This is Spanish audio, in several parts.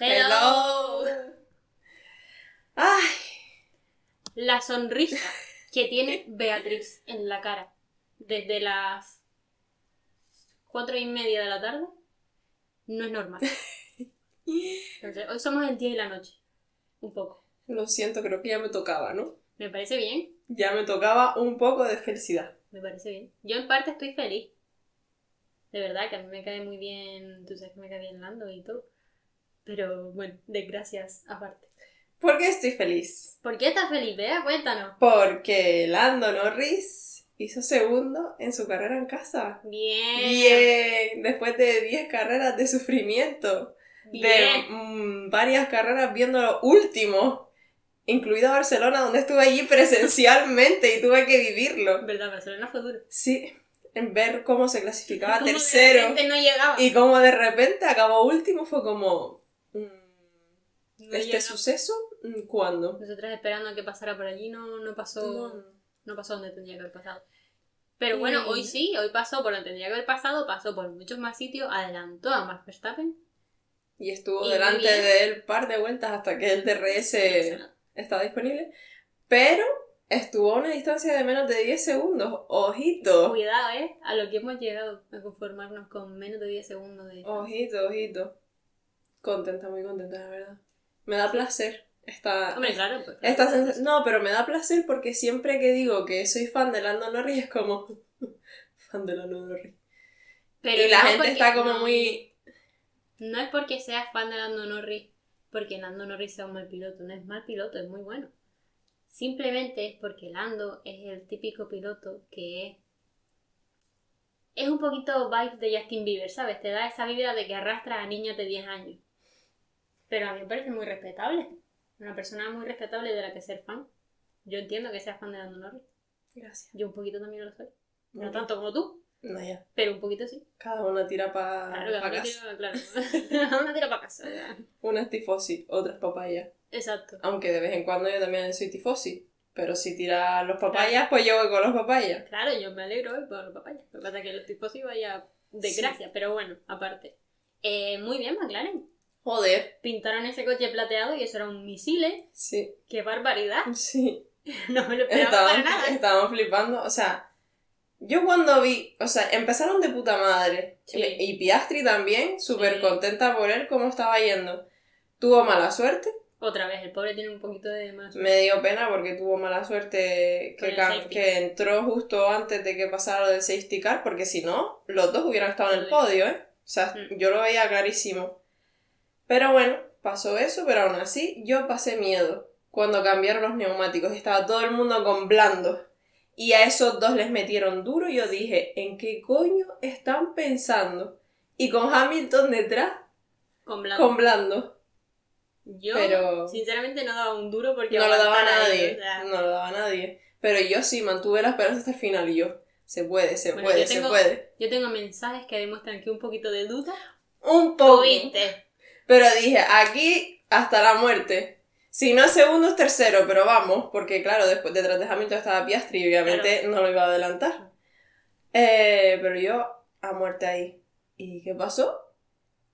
Hello. Ay, La sonrisa que tiene Beatriz en la cara desde las cuatro y media de la tarde no es normal. Entonces, hoy somos el día y la noche. Un poco. lo siento, creo que ya me tocaba, ¿no? Me parece bien. Ya me tocaba un poco de felicidad. Me parece bien. Yo en parte estoy feliz. De verdad, que a mí me cae muy bien. Tú sabes que me cae bien Lando y todo. Pero bueno, desgracias aparte. ¿Por qué estoy feliz? ¿Por qué estás feliz, Bea? Cuéntanos. Porque Lando Norris hizo segundo en su carrera en casa. Bien. Bien, después de 10 carreras de sufrimiento, de Bien. mm, varias carreras viendo lo último, incluido Barcelona, donde estuve allí presencialmente y tuve que vivirlo. Verdad, Barcelona fue duro. Sí, en ver cómo se clasificaba Como de tercero repente no llegaba. y cómo de repente acabó último fue como... mm, No ¿Este llegaba. suceso? mm, ¿Cuándo? Nosotras esperando a que pasara por allí, no, no pasó. No. No pasó donde tendría que haber pasado. Pero bueno, hoy sí, hoy pasó por donde tendría que haber pasado, pasó por muchos más sitios, adelantó a Max Verstappen. Y estuvo Y delante de él par de vueltas hasta que el DRS está disponible. Pero estuvo a una distancia de menos de 10 segundos. Ojito. Cuidado, ¿eh? A lo que hemos llegado a conformarnos con menos de 10 segundos de distancia. Ojito, ojito. Contenta, muy contenta, la verdad. Me da placer. Esta, Hombre, claro, pues. esta claro. sens- No, pero me da placer porque siempre que digo que soy fan de Lando Norris es como... fan de Lando Norris. Pero y la no gente está como no- muy... No es porque seas fan de Lando Norris, porque Lando Norris sea un mal piloto, no es mal piloto, es muy bueno. Simplemente es porque Lando es el típico piloto que es. Es un poquito vibe de Justin Bieber, ¿sabes? Te da esa vibra de que arrastra a niños de 10 años. Pero a mí me parece muy respetable. Una persona muy respetable de la que ser fan. Yo entiendo que seas fan de Lando Norris. Gracias. Yo un poquito también lo soy. No tanto como tú, No, ya. pero un poquito sí. Cada una tira para Claro, cada uno casa. tira, claro. Cada uno tira para casa. ya. Una es tifosi, otra es papaya. Exacto. Aunque de vez en cuando yo también soy tifosi. Pero si tira los papayas, pues yo voy con los papayas. Claro, yo me alegro hoy por los papayas. Lo que pasa es que los tipos sí vaya de Sí. pero bueno, aparte. Eh, muy bien, McLaren. Joder. Pintaron ese coche plateado y eso era un misil, ¿eh? Sí, ¡Qué barbaridad! sí. No me lo esperaba para Estaban, nada. estaban flipando. O sea, yo cuando vi, o sea, empezaron de puta madre. Sí. Y Piastri también, súper Sí. contenta por él, cómo estaba yendo. Tuvo mala suerte. Otra vez, el pobre tiene un poquito de mala suerte. Me dio pena porque tuvo mala suerte que, entró justo antes de que pasara lo del safety car, porque si no, los dos hubieran estado en el podio, ¿eh? O sea, Mm. yo lo veía clarísimo. Pero bueno, pasó eso, pero aún así yo pasé miedo cuando cambiaron los neumáticos y estaba todo el mundo con blando. Y a esos dos les metieron duro y yo dije, ¿en qué coño están pensando? Y con Hamilton detrás, Con blanco. con blando. Yo, pero- sinceramente, no daba un duro porque No lo daba nadie. o sea, No lo daba nadie. Pero yo sí mantuve la esperanza hasta el final y yo. Se puede, se Bueno, puede, tengo- se puede. Yo tengo mensajes que demuestran que un poquito de duda Un poco. tuviste. Pero dije, aquí hasta la muerte. Si no es segundo, es tercero, pero vamos, porque claro, después detrás de Hamilton estaba Piastri y obviamente no lo iba a adelantar. Eh, pero yo a muerte ahí. ¿Y qué pasó?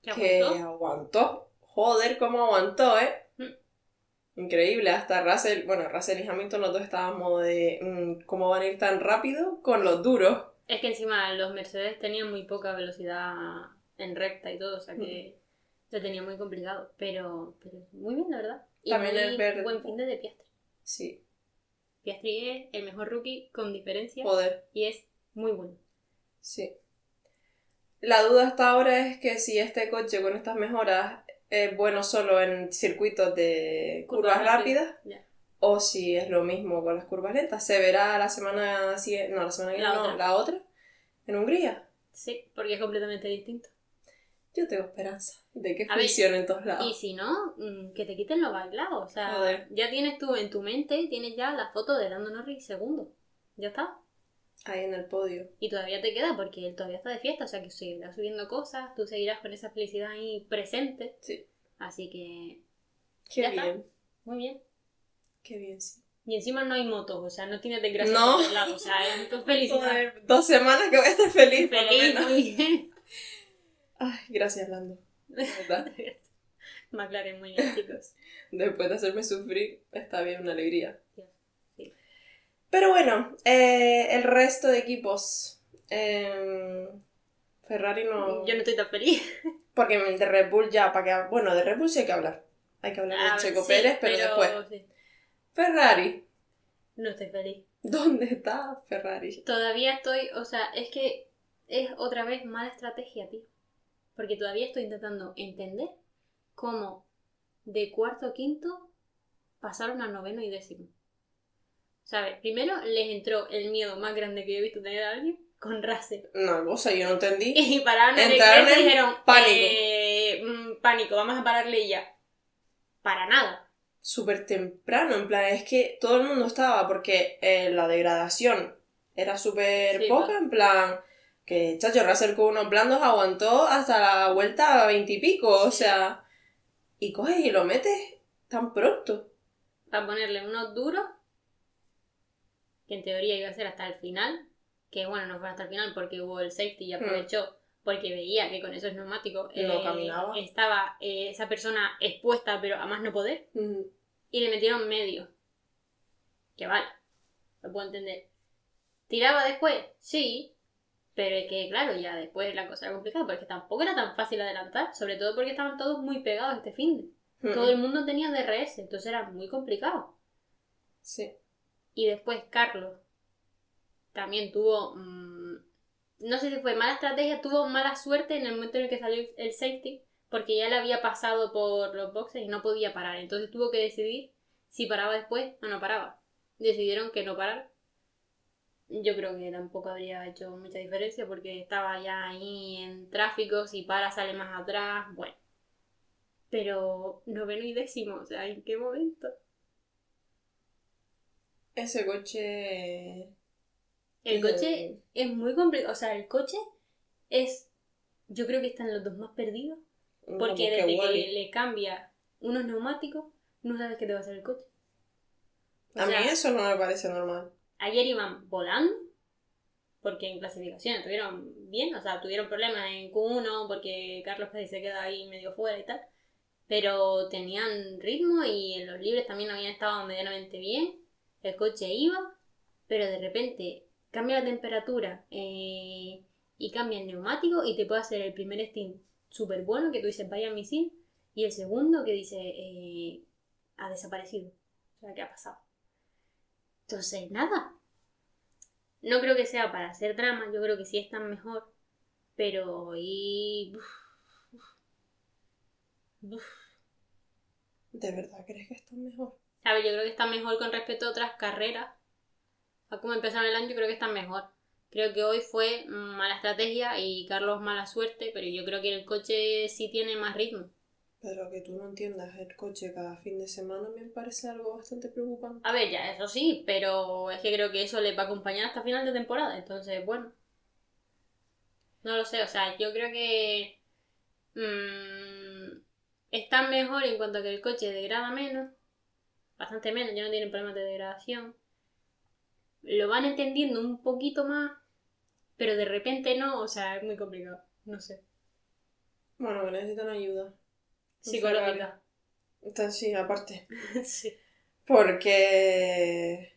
¿Qué que aguantó? aguantó. Joder, cómo aguantó, ¿eh? Mm. Increíble, hasta Russell, bueno, Russell y Hamilton los dos estaban modo de mm, cómo van a ir tan rápido con los duros. Es que encima los Mercedes tenían muy poca velocidad en recta y todo, o sea Mm. que lo tenía muy complicado. Pero, pero muy bien, la verdad. Y También muy el verde. buen fin de Piastri. Sí, Piastri es el mejor rookie con diferencia joder, y es muy bueno. sí. La duda hasta ahora es que si este coche con estas mejoras es bueno solo en circuitos de curvas, Curvas rápidas, o si es lo mismo con las curvas lentas. Se verá la semana siguiente, no, la semana que La viene, no, otra. la otra, en Hungría. Sí, porque es completamente distinto. Yo tengo esperanza de que funcione en todos lados. Y si no, mm, que te quiten lo bailado. O sea, Joder. ya tienes tú en tu mente, tienes ya la foto de Lando Norris segundo. Ya está. Ahí en el podio. Y todavía te queda porque él todavía está de fiesta, o sea que seguirás subiendo cosas, tú seguirás con esa felicidad ahí presente. Sí. Así que, Qué Ya está. bien. muy bien. Qué bien, sí. Y encima no hay motos, o sea, no tienes desgracia No. lados, o sea, es felicidad. Joder, dos semanas que voy a estar feliz. por lo Feliz, menos. muy bien. Ay, gracias, Lando. Verdad. McLaren, muy bien, chicos. Después de hacerme sufrir, está bien una alegría. Sí. Pero bueno, eh, el resto de equipos. eh, Ferrari no. Yo no estoy tan feliz. Porque de Red Bull ya, para que. Bueno, de Red Bull sí hay que hablar. Hay que hablar Ah, de Checo sí, Pérez, pero, después. sí, Ferrari. no estoy feliz. ¿Dónde está Ferrari? Todavía estoy, o sea, es que es otra vez mala estrategia, tío. Porque todavía estoy intentando entender cómo de cuarto a quinto pasaron a noveno y décimo. ¿Sabes? Primero les entró el miedo más grande que yo he visto tener a alguien con Russell. No, o sea, yo no entendí. Y pararon en el y dijeron, pánico. eh, mm, pánico, vamos a pararle y ya. Para nada. Súper temprano, en plan, es que todo el mundo estaba, porque eh, la degradación era súper Sí, poca, en plan, que chacho, Russell con unos blandos aguantó hasta la vuelta a veintipico, o sea, y coges y lo metes tan pronto. Para ponerle unos duros, que en teoría iba a ser hasta el final, que bueno, no fue hasta el final porque hubo el safety y aprovechó, porque veía que con esos neumáticos Hmm. No caminaba. estaba eh, esa persona expuesta, pero a más no poder, Ujú. y le metieron medio. Que vale, lo puedo entender. ¿Tiraba después? Sí, pero es que claro, ya después la cosa era complicada, porque tampoco era tan fácil adelantar, sobre todo porque estaban todos muy pegados este fin. Ujú. Todo el mundo tenía DRS, entonces era muy complicado. Sí. Y después Carlos también tuvo. mm, no sé si fue mala estrategia, tuvo mala suerte en el momento en el que salió el safety, porque ya le había pasado por los boxes y no podía parar. Entonces tuvo que decidir si paraba después o no paraba. Decidieron que no parar. Yo creo que tampoco habría hecho mucha diferencia porque estaba ya ahí en tráfico, si para sale más atrás, bueno. Pero noveno y décimo, o sea, ¿en qué momento? Ese coche... El Eh, coche es muy complicado. O sea, el coche es. Yo creo que están los dos más perdidos. Porque que desde que le cambia unos neumáticos, no sabes qué te va a hacer el coche. O A mí eso no me parece normal. Ayer iban volando. Porque en clasificación estuvieron bien. O sea, tuvieron problemas en Q1 porque Carlos casi se queda ahí medio fuera y tal. Pero tenían ritmo y en los libres también habían estado medianamente bien. El coche iba, pero de repente cambia la temperatura eh, y cambia el neumático y te puede hacer el primer stint súper bueno que tú dices vaya misil y el segundo que dice eh, ha desaparecido. O sea, ¿qué ha pasado? Entonces, nada. No creo que sea para hacer drama, yo creo que sí están mejor, pero y... uf, uf, uf. ¿De verdad crees que está mejor? A ver, yo creo que están mejor con respecto a otras carreras. A cómo empezaron el año, yo creo que están mejor. Creo que hoy fue mala estrategia y Carlos mala suerte, pero yo creo que el coche sí tiene más ritmo. Pero que tú no entiendas el coche cada fin de semana me parece algo bastante preocupante. A ver, ya, eso sí, pero es que creo que eso les va a acompañar hasta final de temporada, entonces, bueno. No lo sé, o sea, yo creo que mm, están mejor en cuanto a que el coche degrada menos, bastante menos, ya no tienen problemas de degradación. Lo van entendiendo un poquito más, pero de repente no, o sea, es muy complicado, no sé. Bueno, que necesitan ayuda. Psicológica. Está, sí, aparte. sí. Porque...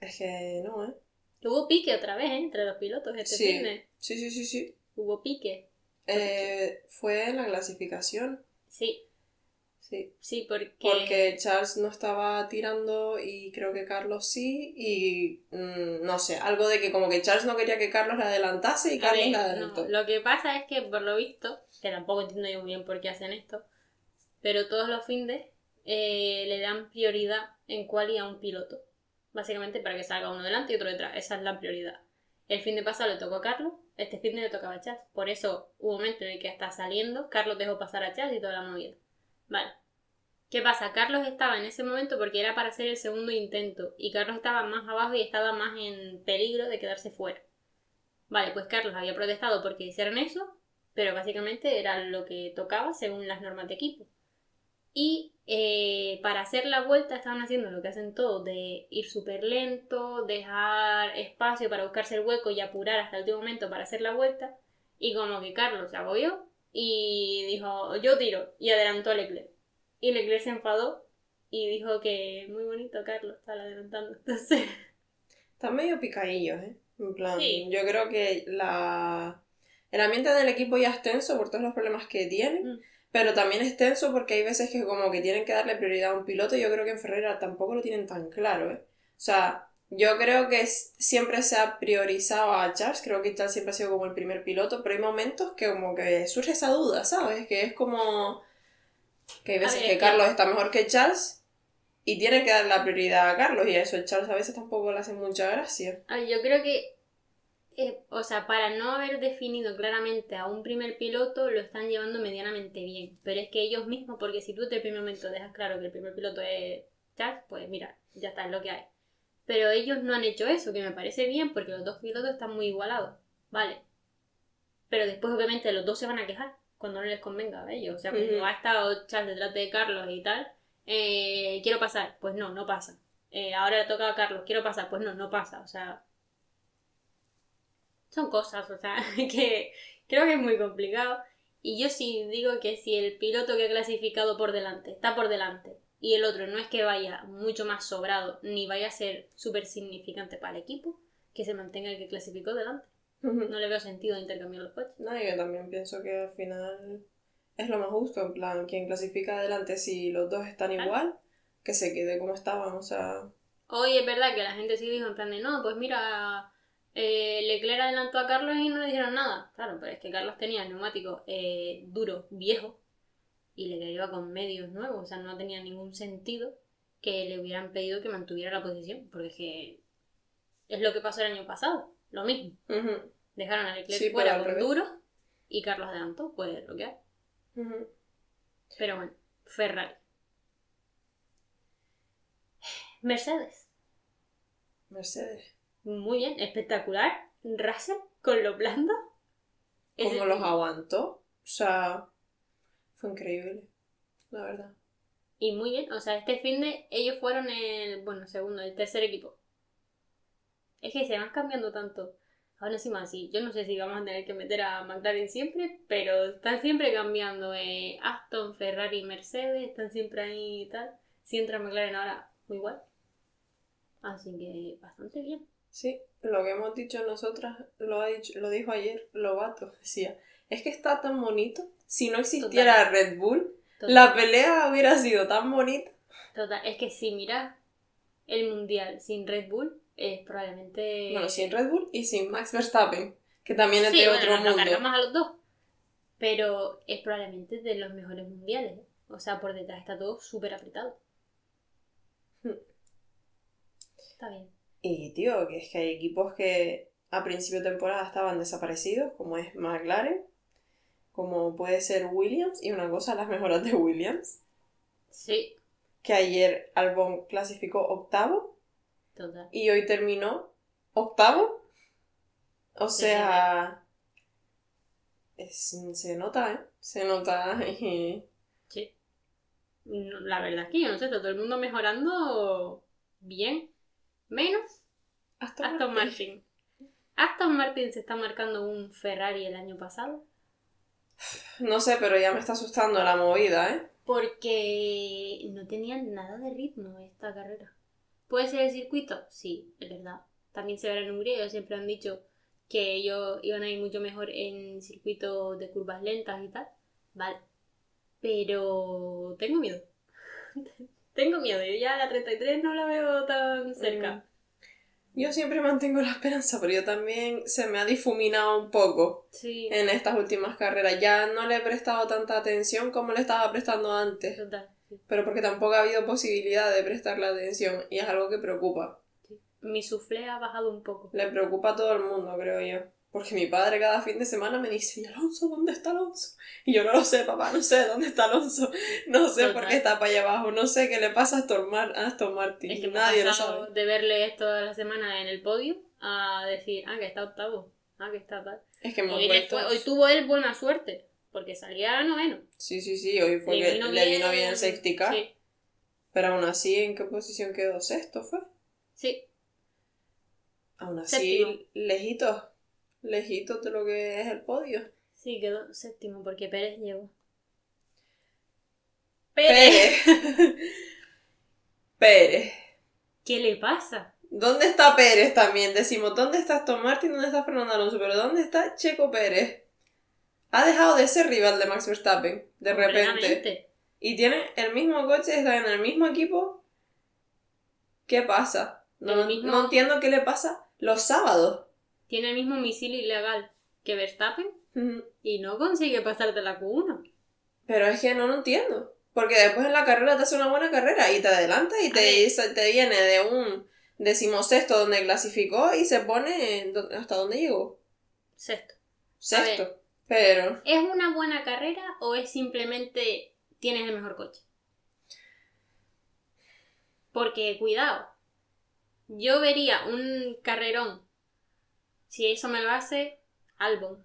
Es que no, ¿eh? Hubo pique otra vez, ¿eh? Entre los pilotos este Sí. Sí, sí, sí, sí. Hubo pique. Eh, fue en la clasificación. Sí, Sí. sí, porque... Porque Charles no estaba tirando y creo que Carlos sí. Y mm, no sé, algo de que como que Charles no quería que Carlos le adelantase y Carlos ver, no, adelantó. lo que pasa es que por lo visto, que tampoco entiendo yo muy bien por qué hacen esto, pero todos los findes eh, le dan prioridad en cuál y a un piloto. Básicamente para que salga uno delante y otro detrás. Esa es la prioridad. El fin de pasado le tocó a Carlos, este fin de le tocaba a Chas. Por eso hubo un momento en el que hasta saliendo, Carlos dejó pasar a Chas y toda la movida. Vale. ¿Qué pasa? Carlos estaba en ese momento porque era para hacer el segundo intento y Carlos estaba más abajo y estaba más en peligro de quedarse fuera. Vale, pues Carlos había protestado porque hicieran eso, pero básicamente era lo que tocaba según las normas de equipo. Y eh, para hacer la vuelta estaban haciendo lo que hacen todos, de ir súper lento, dejar espacio para buscarse el hueco y apurar hasta el último momento para hacer la vuelta. Y como que Carlos se agobió y dijo, yo tiro, y adelantó a Leclerc. Y Leclerc se enfadó y dijo que muy bonito Carlos estaba adelantando. Entonces, Están medio picadillos, ¿eh? En plan, Sí. yo creo que la... el ambiente del equipo ya es tenso por todos los problemas que tienen, Mm. Pero también es tenso porque hay veces que como que tienen que darle prioridad a un piloto y yo creo que en Ferrera tampoco lo tienen tan claro, ¿eh? O sea, yo creo que siempre se ha priorizado a Charles, creo que Charles siempre ha sido como el primer piloto, pero hay momentos que como que surge esa duda, ¿sabes? Que es como que hay veces ver, que Carlos está mejor que Charles y tienen que dar la prioridad a Carlos y a eso Charles a veces tampoco le hace mucha gracia. a ver, yo creo que, eh, o sea, para no haber definido claramente a un primer piloto, lo están llevando medianamente bien. Pero es que ellos mismos, porque si tú desde el primer momento dejas claro que el primer piloto es Charles, pues mira, ya está, es lo que hay. Pero ellos no han hecho eso, que me parece bien, porque los dos pilotos están muy igualados, ¿vale? Pero después, obviamente, los dos se van a quejar cuando no les convenga a ellos. O sea, cuando Ujú. ha estado Charles detrás de Carlos y tal, eh, quiero pasar, pues no, no pasa. Eh, ahora le toca a Carlos, quiero pasar, pues no, no pasa. O sea, son cosas, o sea, que creo que es muy complicado. Y yo sí digo que si el piloto que ha clasificado por delante está por delante y el otro no es que vaya mucho más sobrado ni vaya a ser súper significante para el equipo, que se mantenga el que clasificó delante. No le veo sentido intercambiar los coches. No, yo también pienso que al final es lo más justo, en plan, quien clasifica adelante si los dos están Claro. igual, que se quede como estaban, o sea... Hoy es verdad que la gente sí dijo en plan de no, pues mira, eh, Leclerc adelantó a Carlos y no le dijeron nada. Claro, pero es que Carlos tenía neumático eh, duro, viejo, y Leclerc iba con medios nuevos, o sea, no tenía ningún sentido que le hubieran pedido que mantuviera la posición, porque es que es lo que pasó el año pasado, lo mismo. Dejaron a Leclerc Sí, fuera con duro y Carlos adelantó, pues lo que hay. ujú. Pero bueno, Ferrari. Mercedes. Mercedes. Muy bien, espectacular. Russell con lo blando. ¿Cómo los aguantó? O sea, fue increíble, la verdad. Y muy bien, o sea, este fin de ellos fueron el, bueno, segundo, el tercer equipo. Es que se van cambiando tanto. Ahora encima sí, yo no sé si vamos a tener que meter a McLaren siempre, pero están siempre cambiando. eh, Aston, Ferrari, Mercedes, están siempre ahí y tal. Si entra McLaren ahora, muy igual. Así que bastante bien. Sí, lo que hemos dicho nosotras, lo, ha dicho, lo dijo ayer Lobato, decía, es que está tan bonito, si no existiera Red Bull, Total, la pelea hubiera sido tan bonita. total, es que si miras el mundial sin Red Bull, es probablemente. Bueno, sin Red Bull y sin Max Verstappen, que también es Sí, de bueno, otro lo mundo. cargamos a los dos. Pero es probablemente de los mejores mundiales. ¿eh? O sea, por detrás está todo súper apretado. Hmm. Está bien. Y tío, que es que hay equipos que a principio de temporada estaban desaparecidos, como es McLaren, como puede ser Williams, y una cosa, las mejoras de Williams, Sí, que ayer Albon clasificó octavo total. y hoy terminó octavo. O sea, es- se nota, ¿eh? Se nota. y- Sí. La verdad es que yo no sé, está todo el mundo mejorando bien. Menos Aston Aston Martin. Martin. Aston Martin se está marcando un Ferrari el año pasado. No sé, pero ya me está asustando la movida, ¿eh? Porque no tenían nada de ritmo esta carrera. ¿Puede ser el circuito? Sí, es verdad. También se verá en Hungría, ellos siempre han dicho que ellos iban a ir mucho mejor en circuitos de curvas lentas y tal. Vale. Pero tengo miedo. tengo miedo. Yo ya la 33 no la veo tan cerca. Yo siempre mantengo la esperanza, pero yo también se me ha difuminado un poco Sí, en estas últimas carreras. Ya no le he prestado tanta atención como le estaba prestando antes, total. sí. pero porque tampoco ha habido posibilidad de prestarle atención y es algo que preocupa. Mi suflé ha bajado un poco. Le preocupa a todo el mundo, creo yo. Porque mi padre cada fin de semana me dice, ¿y Alonso? ¿Dónde está Alonso? Y yo no lo sé, papá, no sé dónde está Alonso. No sé por qué está para allá abajo. No sé qué le pasa a Aston, Mar- a Aston Martin. Es que Nadie lo sabe. de verle toda la semana en el podio a decir, ah, que está octavo, ah, que está tal. Es que hemos Hoy, fue- hoy tuvo él buena suerte, porque salía noveno. Sí, sí, sí, hoy fue Le que vino le vino bien el safety car. Sí, Pero aún así, ¿en qué posición quedó? ¿Sexto fue? sí, Aún así, Séptimo. lejitos. Lejitos de lo que es el podio. sí, quedó séptimo porque Pérez llegó. Pérez. Pérez. Pérez. ¿Qué le pasa? ¿Dónde está Pérez también? Decimos, ¿dónde está Aston Martin? ¿Dónde está Fernando Alonso? Pero ¿dónde está Checo Pérez? Ha dejado de ser rival de Max Verstappen, de repente. Y tiene el mismo coche, está en el mismo equipo. ¿Qué pasa? No, no entiendo qué le pasa los sábados. Tiene el mismo misil ilegal que Verstappen y no consigue pasar de la Q1. Pero es que no lo entiendo. Porque después en la carrera te hace una buena carrera y te adelanta y te, te viene de un decimosexto donde clasificó y se pone hasta donde llegó. Sexto. Sexto. Pero ¿Es una buena carrera o es simplemente tienes el mejor coche? Porque, cuidado, yo vería un carrerón, si eso me lo hace Albon,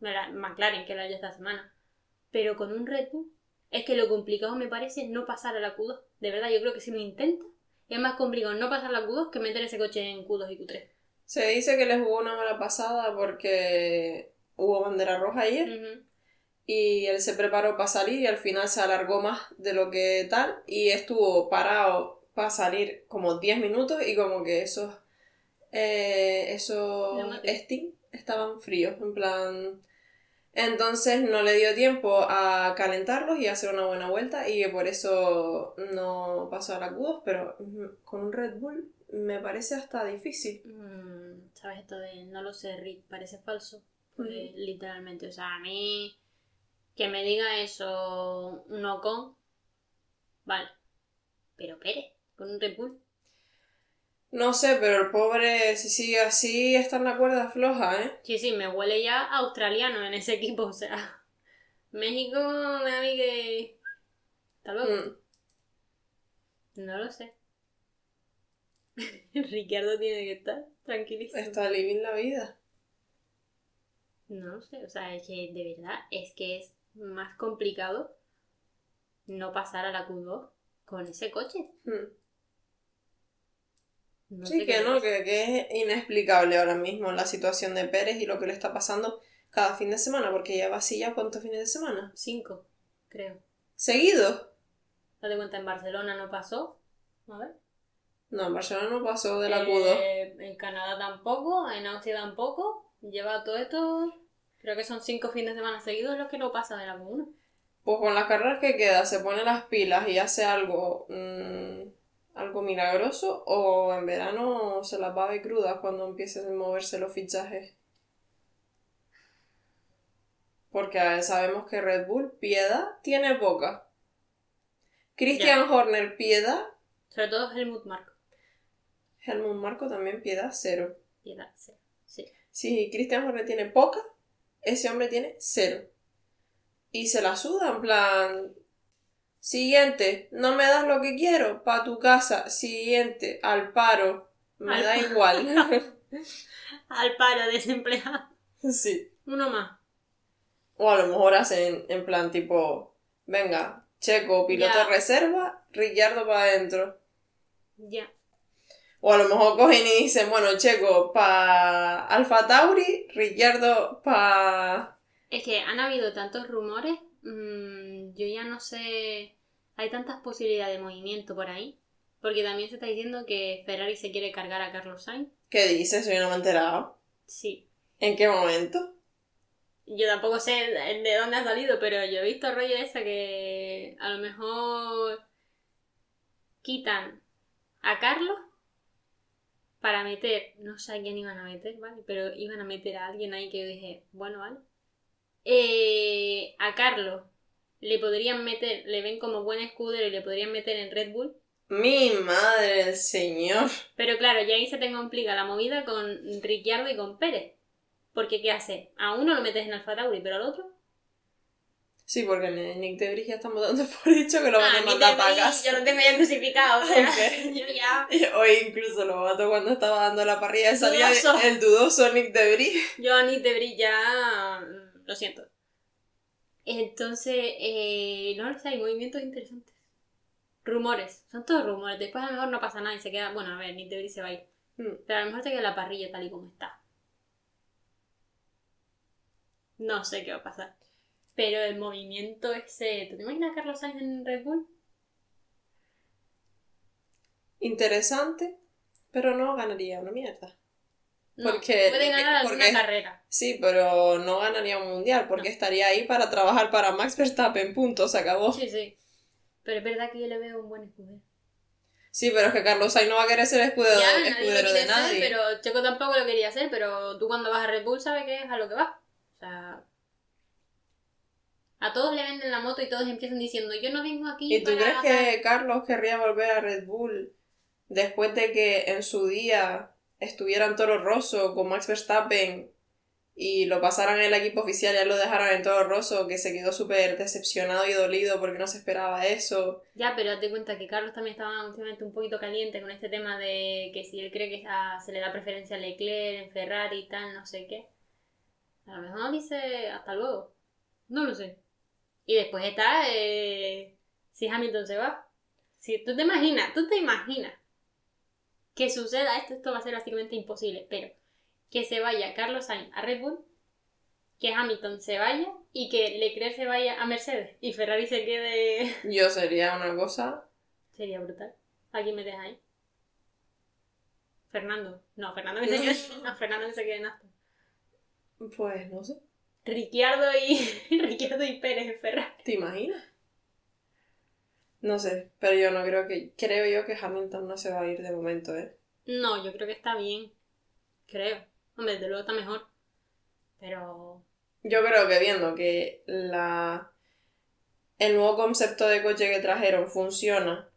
McLaren, que lo haya esta semana, pero con un Red Bull, es que lo complicado me parece no pasar a la Q2. De verdad, yo creo que si lo intenta, es más complicado no pasar a la Q2 que meter ese coche en Q2 y Q3. se dice que les jugó una mala pasada porque hubo bandera roja ayer y él se preparó para salir y al final se alargó más de lo que tal y estuvo parado para salir como 10 minutos y como que esos eh, esos. Steam estaban fríos en plan entonces no le dio tiempo a calentarlos y hacer una buena vuelta y por eso no pasó a la Q2 pero con un Red Bull me parece hasta difícil Mm, ¿Sabes esto de no lo sé, Rick? Parece falso. Literalmente, o sea, a mí que me diga eso un Ocon, vale. Pero Pérez, con un Red Bull. No sé pero el pobre si sigue así está en la cuerda floja ¿eh? Sí, sí, me huele ya australiano en ese equipo, o sea. México me da que. Hasta luego. Mm. No lo sé. Ricardo tiene que estar tranquilísimo. Está living la vida. No lo sé, o sea, es que de verdad es que es más complicado no pasar a la Q2 con ese coche. Mm. No Sí, que no, que, que es inexplicable ahora mismo la situación de Pérez y lo que le está pasando cada fin de semana, porque lleva así ya cuántos fines de semana. Cinco, creo. ¿Seguido? Date cuenta, en Barcelona no pasó. A ver. No, en Barcelona no pasó de la Q2. Eh, en Canadá tampoco, en Austria tampoco. Lleva todo esto. Creo que son cinco fines de semana seguidos los que no pasan de la Q1. Pues con las carreras que queda, se pone las pilas y hace algo, mm, algo milagroso, o en verano se las va a ver crudas cuando empiecen a moverse los fichajes. Porque sabemos que Red Bull, piedad, tiene poca. Christian Horner, piedad. Sobre todo Helmut Marko. Helmut Marco también piedad, cero. Piedad, sí. sí. Si Christian Horner tiene poca, ese hombre tiene cero. Y se la suda, en plan. Siguiente, no me das lo que quiero, pa' tu casa. Siguiente, al paro. Me Al da paro. igual. Al paro, desempleado. sí. Uno más. O a lo mejor hacen en plan tipo, venga, Checo, piloto de reserva, Ricciardo para adentro. Ya. O a lo mejor cogen y dicen, bueno, Checo pa Alfa Tauri, Ricciardo pa... Es que han habido tantos rumores. mm, yo ya no sé. Hay tantas posibilidades de movimiento por ahí. Porque también se está diciendo que Ferrari se quiere cargar a Carlos Sainz. ¿Qué dices? Yo no me he enterado. Sí. ¿En qué momento? Yo tampoco sé de de dónde ha salido, pero yo he visto rollo esa que a lo mejor quitan a Carlos para meter, no sé a quién iban a meter, ¿vale? Pero iban a meter a alguien ahí que yo dije, bueno, vale. Eh, a Carlos le podrían meter, le ven como buen escudero y le podrían meter en Red Bull. Mi madre del señor. Pero claro, ya ahí se te complica la movida con Ricciardo y con Pérez. Porque ¿qué hace? A uno lo metes en Alfa Tauri, pero al otro Sí, porque Nick de Bris ya estamos dando por hecho que lo van Ah, a mi mandar Debris, para casa. Yo lo tengo ya crucificado, o sea, yo ya... Hoy incluso lo mato cuando estaba dando la parrilla salía Dudoso. el dudoso Nick de Bris. Yo a Nick Debris ya... mm, Lo siento. Entonces, eh, no lo sé, hay movimientos interesantes. Rumores, son todos rumores. Después a lo mejor no pasa nada y se queda... Bueno, a ver, Nick Debris se va a ir. Pero a lo mejor se queda la parrilla tal y como está. No sé qué va a pasar. Pero el movimiento ese. ¿Tú te imaginas a Carlos Sainz en Red Bull? Interesante, pero no ganaría una mierda. No, Porque- puede ganar porque- alguna carrera. Sí, pero no ganaría un mundial porque No. estaría ahí para trabajar para Max Verstappen, punto, se acabó. Sí, sí. Pero es verdad que yo le veo un buen escudero. Sí, pero es que Carlos Sainz no va a querer ser escudero, Ya, nadie escudero de quiere nadie. ser, pero Checo tampoco lo quería hacer, pero tú cuando vas a Red Bull sabes que es a lo que vas. O sea... A todos le venden la moto y todos empiezan diciendo, yo no vengo aquí ¿Y tú para crees que Carlos querría volver a Red Bull después de que en su día estuvieran Toro Rosso con Max Verstappen y lo pasaran en el equipo oficial y ya lo dejaran en Toro Rosso, que se quedó súper decepcionado y dolido porque no se esperaba eso? Ya, pero date cuenta que Carlos también estaba últimamente un poquito caliente con este tema de que si él cree que ah, se le da preferencia a Leclerc en Ferrari y tal, no sé qué. A lo mejor dice hasta luego. No lo sé. Y después está eh, si Hamilton se va. Si tú te imaginas, tú te imaginas que suceda esto, esto va a ser básicamente imposible, pero que se vaya Carlos Sainz a Red Bull, que Hamilton se vaya y que Leclerc se vaya a Mercedes y Ferrari se quede Yo sería una cosa... Sería brutal. ¿A quién me deja ahí? Fernando. No, Fernando que se quede. No, Fernando que se quede en Aston. Pues no sé, Ricciardo y. Ricciardo y Pérez en Ferrari. ¿te imaginas? No sé, pero yo no creo que... Creo yo que Hamilton no se va a ir de momento, ¿eh? No, yo creo que está bien. Creo. Hombre, desde luego está mejor. Pero. Yo creo que viendo que la el nuevo concepto de coche que trajeron funciona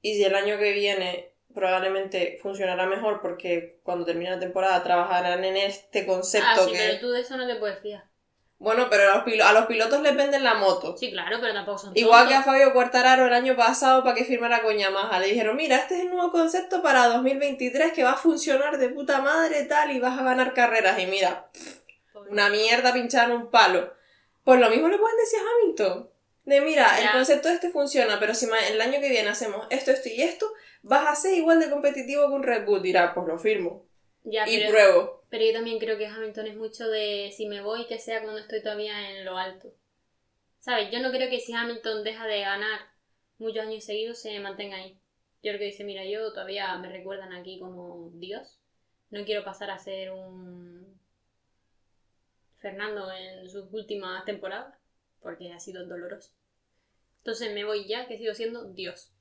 y si el año que viene probablemente funcionará mejor porque cuando termine la temporada trabajarán en este concepto Ah, sí, que pero tú de eso no te puedes fiar. Bueno pero a los, a los pilotos les venden la moto Sí, claro, pero tampoco son igual que a. Fabio Quartararo el año pasado para que firmara con Yamaha le dijeron mira este es el nuevo concepto para 2023 que va a funcionar de puta madre tal y vas a ganar carreras y mira una mierda pinchar un palo. Pues lo mismo le pueden decir a Hamilton. De mira, el concepto este funciona, pero si el año que viene hacemos esto, esto y esto, vas a ser igual de competitivo que un Red Bull. Dirá, pues lo firmo. Ya, y pero, pruebo. pero yo también creo que Hamilton es mucho de si me voy, que sea cuando estoy todavía en lo alto. ¿Sabes? Yo no creo que si Hamilton deja de ganar muchos años seguidos se mantenga ahí. Yo creo que dice, mira, yo todavía me recuerdan aquí como Dios. No quiero pasar a ser un Fernando en sus últimas temporadas, porque ha sido doloroso. Entonces me voy ya, que sigo siendo Dios.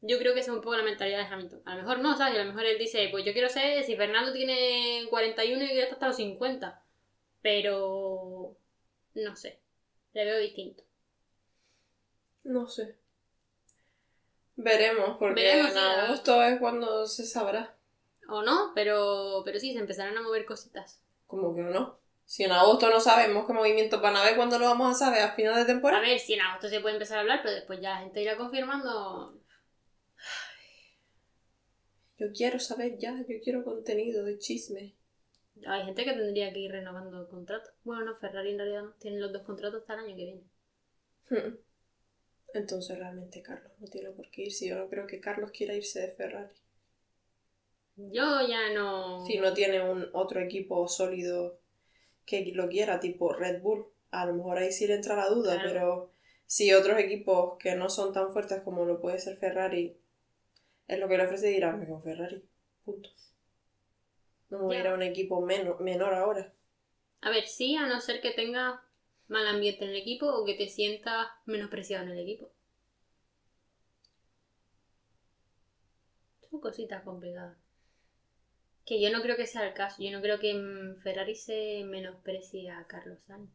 Yo creo que esa es un poco la mentalidad de Hamilton. A lo mejor no, ¿sabes? A lo mejor él dice, pues yo quiero ser, si Fernando tiene 41 y quiero estar hasta los 50. Pero... No sé. Le veo distinto. No sé. Veremos, porque Veremos, en sí, agosto es cuando se sabrá. O no, pero, pero sí, se empezarán a mover cositas. Como que no. Si en agosto no sabemos qué movimientos van a haber, ¿cuándo lo vamos a saber? ¿A final de A temporada? ver, si en agosto se puede empezar a hablar, pero después ya la gente irá confirmando. Yo quiero saber ya, yo quiero contenido de chisme. Hay gente que tendría que ir renovando el contrato. Bueno, no, Ferrari en realidad no. Tienen los dos contratos hasta el año que viene. Hmm. Entonces realmente Carlos no tiene por qué irse. Yo no creo que Carlos quiera irse de Ferrari. Yo ya no... Si no tiene un otro equipo sólido que lo quiera, tipo Red Bull, a lo mejor ahí sí le entra la duda, Claro. pero si otros equipos que no son tan fuertes como lo puede ser Ferrari, es lo que le ofrece, dirá, me con Ferrari. Punto. No me voy a ir a un equipo menor, menor ahora. A ver, sí, a no ser que tenga mal ambiente en el equipo o que te sientas menospreciado en el equipo. Son cositas complicadas. Que yo no creo que sea el caso. Yo no creo que en Ferrari se menosprecie a Carlos Sainz.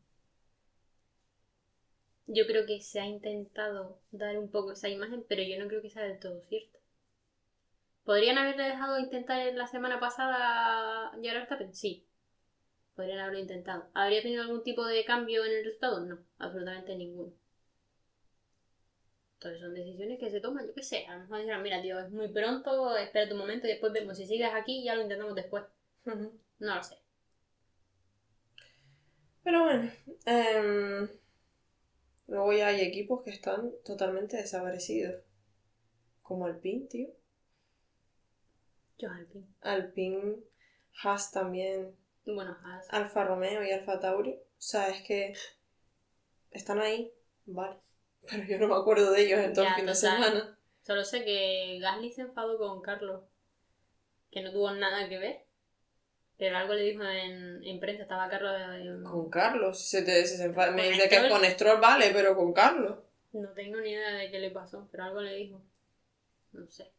Yo creo que se ha intentado dar un poco esa imagen, pero yo no creo que sea del todo cierto. ¿Podrían haberle dejado intentar la semana pasada llegar a Verstappen? Sí. Podrían haberlo intentado. ¿Habría tenido algún tipo de cambio en el resultado? No, absolutamente ninguno. Entonces son decisiones que se toman, yo qué sé. A lo mejor dijeron, mira, tío, es muy pronto, espera tu momento y después vemos. Si sigues aquí, ya lo intentamos después. No lo sé. Pero bueno, em, luego ya hay equipos que están totalmente desaparecidos. Como Alpine, tío. Yo, Alpine. Alpine, Haas también, Bueno, Haas. Alfa Romeo y Alfa Tauri. O sea, es que están ahí, vale. Pero yo no me acuerdo de ellos en todo Ya, el fin de semana. Solo sé que Gasly se enfadó con Carlos, que no tuvo nada que ver. Pero algo le dijo en, en prensa, estaba Carlos... en- Con Carlos, si se te, se enfada- me Con dice que con Stroll vale, pero con Carlos. No tengo ni idea de qué le pasó, pero algo le dijo. No sé.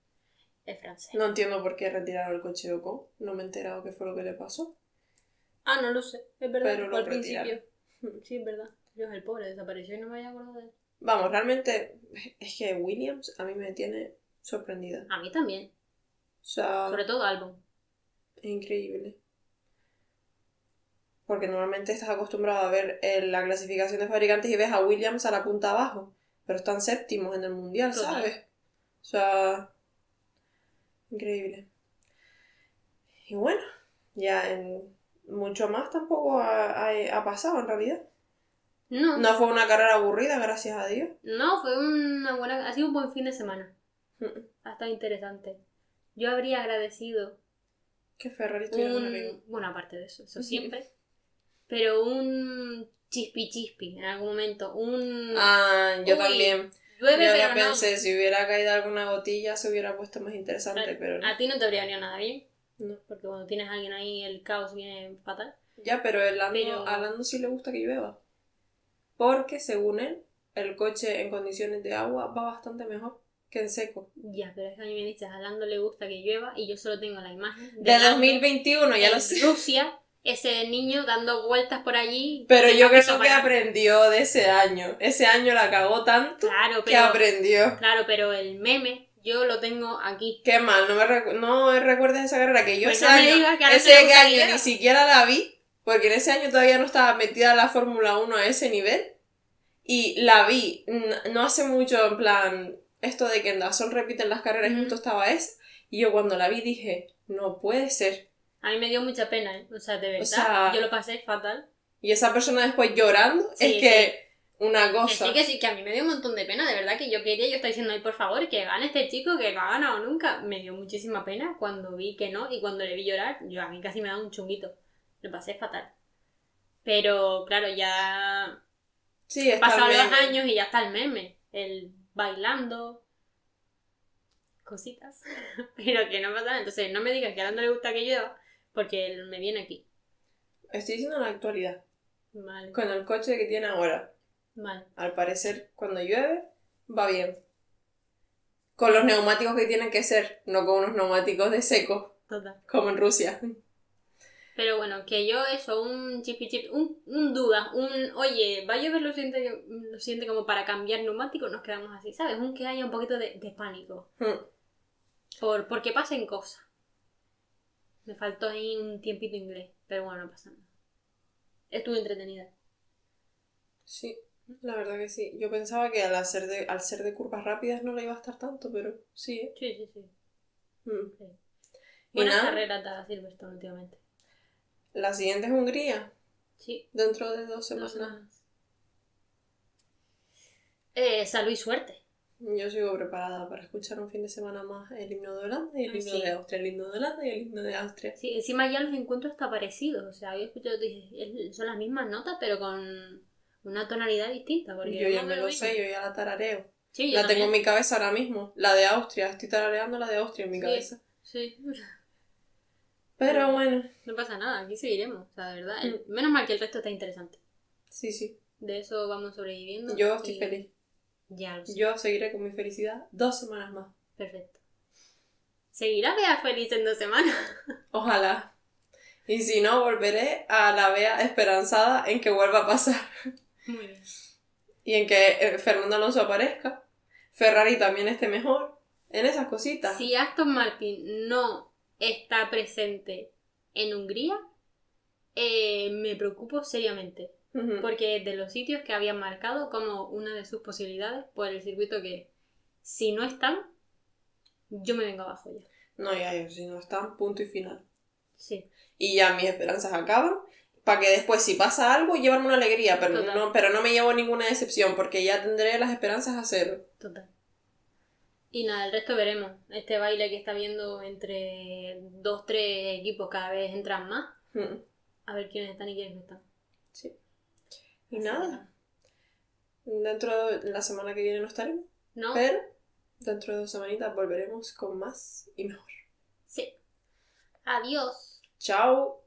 Es francés. No entiendo por qué retiraron el coche de Ocon. No me he enterado qué fue lo que le pasó. Ah, no lo sé. Es verdad. Pero lo al principio. Sí, es verdad. Dios, el pobre desapareció y no me había acordado de él. Vamos, realmente es que Williams a mí me tiene sorprendida. A mí también. O sea, Sobre todo Albon. es increíble. Porque normalmente estás acostumbrado a ver eh, la clasificación de fabricantes y ves a Williams a la punta abajo. Pero están séptimos en el mundial, Total. ¿sabes? O sea, increíble. Y bueno, ya en mucho más tampoco ha, ha- ha pasado en realidad. No, no, No fue una carrera aburrida, gracias a Dios. fue una buena. Ha sido un buen fin de semana. Ha estado interesante. Yo habría agradecido Que Ferrari estuviera un. Bueno, aparte de eso, eso siempre. Pero un chispi chispi en algún momento. Un. Ah, yo Uy, también. Llueve, yo pero ya no. pensé, si hubiera caído alguna gotilla se hubiera puesto más interesante, pero no. A ti no te habría venido nada bien. No. Porque cuando tienes a alguien ahí, el caos viene fatal. Ya, pero el Lando, Pero- a Lando sí le gusta que llueva. Porque, según él, el coche en condiciones de agua va bastante mejor que en seco. Ya, pero es que a mí me dices, a Lando le gusta que llueva y yo solo tengo la imagen De Lando 2021, ya lo sé. Rusia, ese niño dando vueltas por allí. Pero yo creo que aprendió de ese año. Ese año la cagó tanto Claro, que pero, aprendió. claro, pero el meme yo lo tengo aquí. Qué mal, no me recu- no recuerdes esa carrera que yo Pues ese no año, que ese año ni siquiera la vi, porque en ese año todavía no estaba metida la Fórmula 1 a ese nivel. Y la vi no hace mucho, en plan, esto de que en Dazón repiten las carreras y justo estaba esa. Y yo cuando la vi dije, no puede ser. A mí me dio mucha pena, ¿eh? O sea, de verdad, sea, yo lo pasé fatal. Y esa persona después llorando, Sí, es que una Que cosa. sí, que sí, que a mí me dio un montón de pena, de verdad, que yo quería, yo estaba diciendo, ay, por favor, que gane este chico, que no ha ganado nunca. Me dio muchísima pena cuando vi que no, y cuando le vi llorar, yo a mí casi me da un chunguito. Lo pasé fatal. Pero, claro, ya Sí, está pasaron los años y ya está el meme. El bailando. Cositas. Pero que no pasa nada. Entonces, no me digas que a Lando le gusta que llueva, porque él me viene aquí. Estoy diciendo la actualidad. Vale. Con el coche que tiene ahora. Vale. Al parecer, cuando llueve, va bien. Con los neumáticos que tienen que ser, no con unos neumáticos de seco, Total. como en Rusia. Pero bueno, que yo eso, un chipi chip, un, un duda, un oye, va a llover lo siente, lo siente como para cambiar neumático, nos quedamos así, ¿sabes? Un que haya un poquito de, de pánico. Hmm. Por, porque pasen cosas. Me faltó ahí un tiempito inglés, pero bueno, no pasa nada. Estuve entretenida. Sí, la verdad que sí. Yo pensaba que al, hacer de, al ser de curvas rápidas no le iba a estar tanto, pero sí. ¿eh? Sí, sí, sí. Mm. sí. Nada. carreras da Silverstone últimamente. La siguiente es Hungría, Sí, dentro de dos semanas. Eh, salud y suerte. Yo sigo preparada para escuchar un fin de semana más el himno de Holanda y el himno sí. de Austria, el himno de Holanda y el himno de Austria. Sí, encima ya los encuentros está parecidos. O sea, había escuchado, son las mismas notas, pero con una tonalidad distinta. Porque Yo ya me lo sé, yo ya la tarareo. Sí, yo La tengo en también. mi cabeza ahora mismo, la de Austria, estoy tarareando la de Austria en mi Sí. cabeza. Sí, Pero bueno, no pasa nada, aquí seguiremos. O sea, de verdad. Mm. el- Menos mal que el resto está interesante. sí, sí, De eso vamos sobreviviendo. yo estoy y- feliz. Ya lo sé. Yo seguiré con mi felicidad dos semanas más. Perfecto. ¿Seguirá Bea feliz en dos semanas? Ojalá. Y si no, volveré a la vea esperanzada en que vuelva a pasar. Muy bien. Y en que eh, Fernando Alonso aparezca. Ferrari también esté mejor. En esas cositas. Si Aston Martin no está presente en Hungría, eh, me preocupo seriamente. Porque de los sitios que habían marcado como una de sus posibilidades por el circuito que si no están, yo me vengo abajo ya. No, ya, ya, si no están, punto y final. Sí, Y ya mis esperanzas acaban. Para que después, si pasa algo, llevarme una alegría. Pero Total. no, pero no me llevo ninguna decepción. Porque ya tendré las esperanzas a cero. total. Y nada, el resto veremos. Este baile que está viendo entre dos, tres equipos cada vez entran más. Mm. A ver quiénes están y quiénes no están. Sí. Y nada. Dentro de la semana que viene no estaremos. ¿No? Pero dentro de dos semanitas volveremos con más y mejor. Sí. Adiós. Chao.